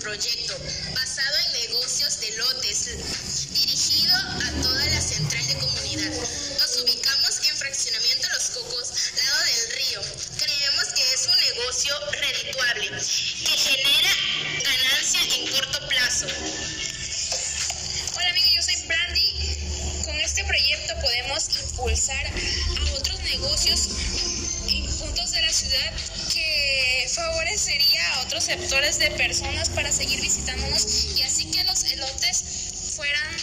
proyecto, basado en negocios de lotes, dirigido a toda la central de comunidad. Nos ubicamos en Fraccionamiento Los Cocos, lado del río. Creemos que es un negocio redituable, que genera ganancia en corto plazo. Hola amigos, yo soy Brandy. Con este proyecto podemos impulsar a otros negocios en puntos de la ciudad favorecería a otros sectores de personas para seguir visitándonos y así que los elotes fueran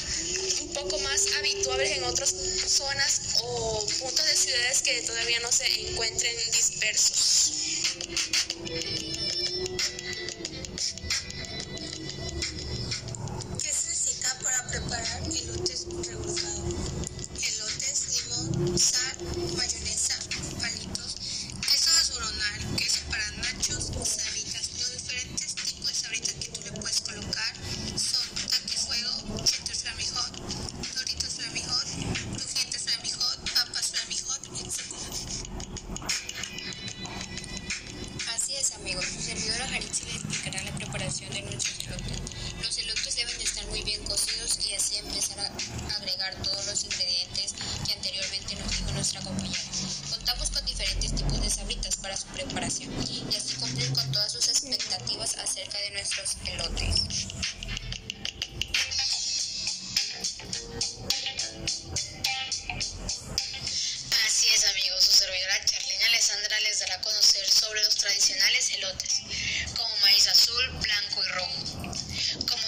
un poco más habituables en otras zonas o puntos de ciudades que todavía no se encuentren dispersos. ¿Qué se necesita para preparar elotes rebozado? Elotes, limón, sal, mayonesa, servidora Jaritzi le explicará la preparación de nuestros elotes. Los elotes deben de estar muy bien cocidos y así empezar a agregar todos los ingredientes que anteriormente nos dijo nuestra compañera. Contamos con diferentes tipos de sabritas para su preparación y así cumplir con todas sus expectativas acerca de nuestros elotes. a conocer sobre los tradicionales elotes, como maíz azul, blanco y rojo. Como